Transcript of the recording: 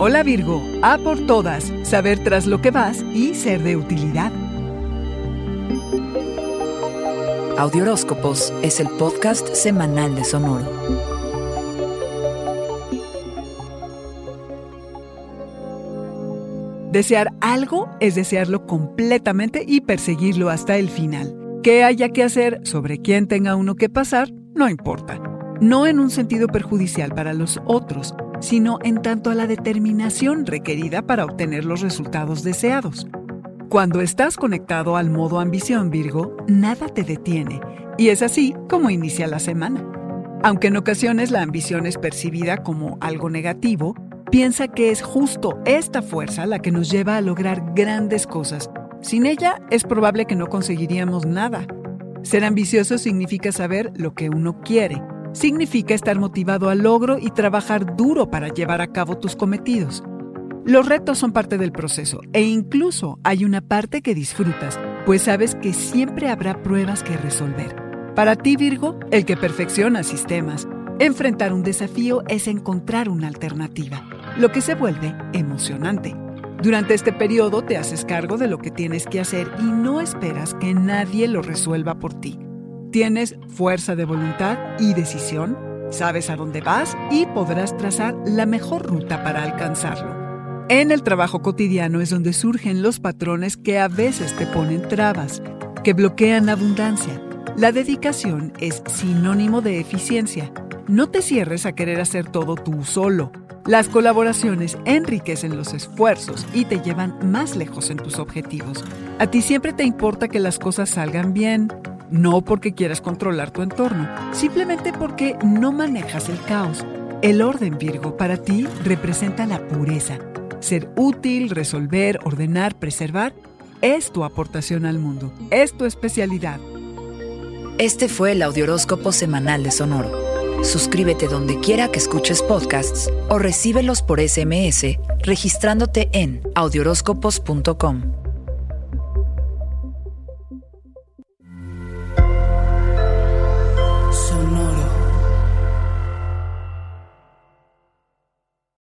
Hola Virgo, a por todas, saber tras lo que vas y ser de utilidad. Audioróscopos es el podcast semanal de Sonoro. Desear algo es desearlo completamente y perseguirlo hasta el final. ¿Qué haya que hacer sobre quién tenga uno que pasar? No importa. No en un sentido perjudicial para los otros, sino en tanto a la determinación requerida para obtener los resultados deseados. Cuando estás conectado al modo ambición Virgo, nada te detiene, y es así como inicia la semana. Aunque en ocasiones la ambición es percibida como algo negativo, piensa que es justo esta fuerza la que nos lleva a lograr grandes cosas. Sin ella es probable que no conseguiríamos nada. Ser ambicioso significa saber lo que uno quiere, significa estar motivado al logro y trabajar duro para llevar a cabo tus cometidos. Los retos son parte del proceso e incluso hay una parte que disfrutas, pues sabes que siempre habrá pruebas que resolver. Para ti, Virgo, el que perfecciona sistemas, enfrentar un desafío es encontrar una alternativa, lo que se vuelve emocionante. Durante este periodo te haces cargo de lo que tienes que hacer y no esperas que nadie lo resuelva por ti. Tienes fuerza de voluntad y decisión, sabes a dónde vas y podrás trazar la mejor ruta para alcanzarlo. En el trabajo cotidiano es donde surgen los patrones que a veces te ponen trabas, que bloquean la abundancia. La dedicación es sinónimo de eficiencia. No te cierres a querer hacer todo tú solo. Las colaboraciones enriquecen los esfuerzos y te llevan más lejos en tus objetivos. A ti siempre te importa que las cosas salgan bien, no porque quieras controlar tu entorno, simplemente porque no manejas el caos. El orden Virgo para ti representa la pureza. Ser útil, resolver, ordenar, preservar es tu aportación al mundo, es tu especialidad. Este fue el Audioróscopo Semanal de Sonoro. Suscríbete donde quiera que escuches podcasts o recíbelos por SMS registrándote en audioróscopos.com.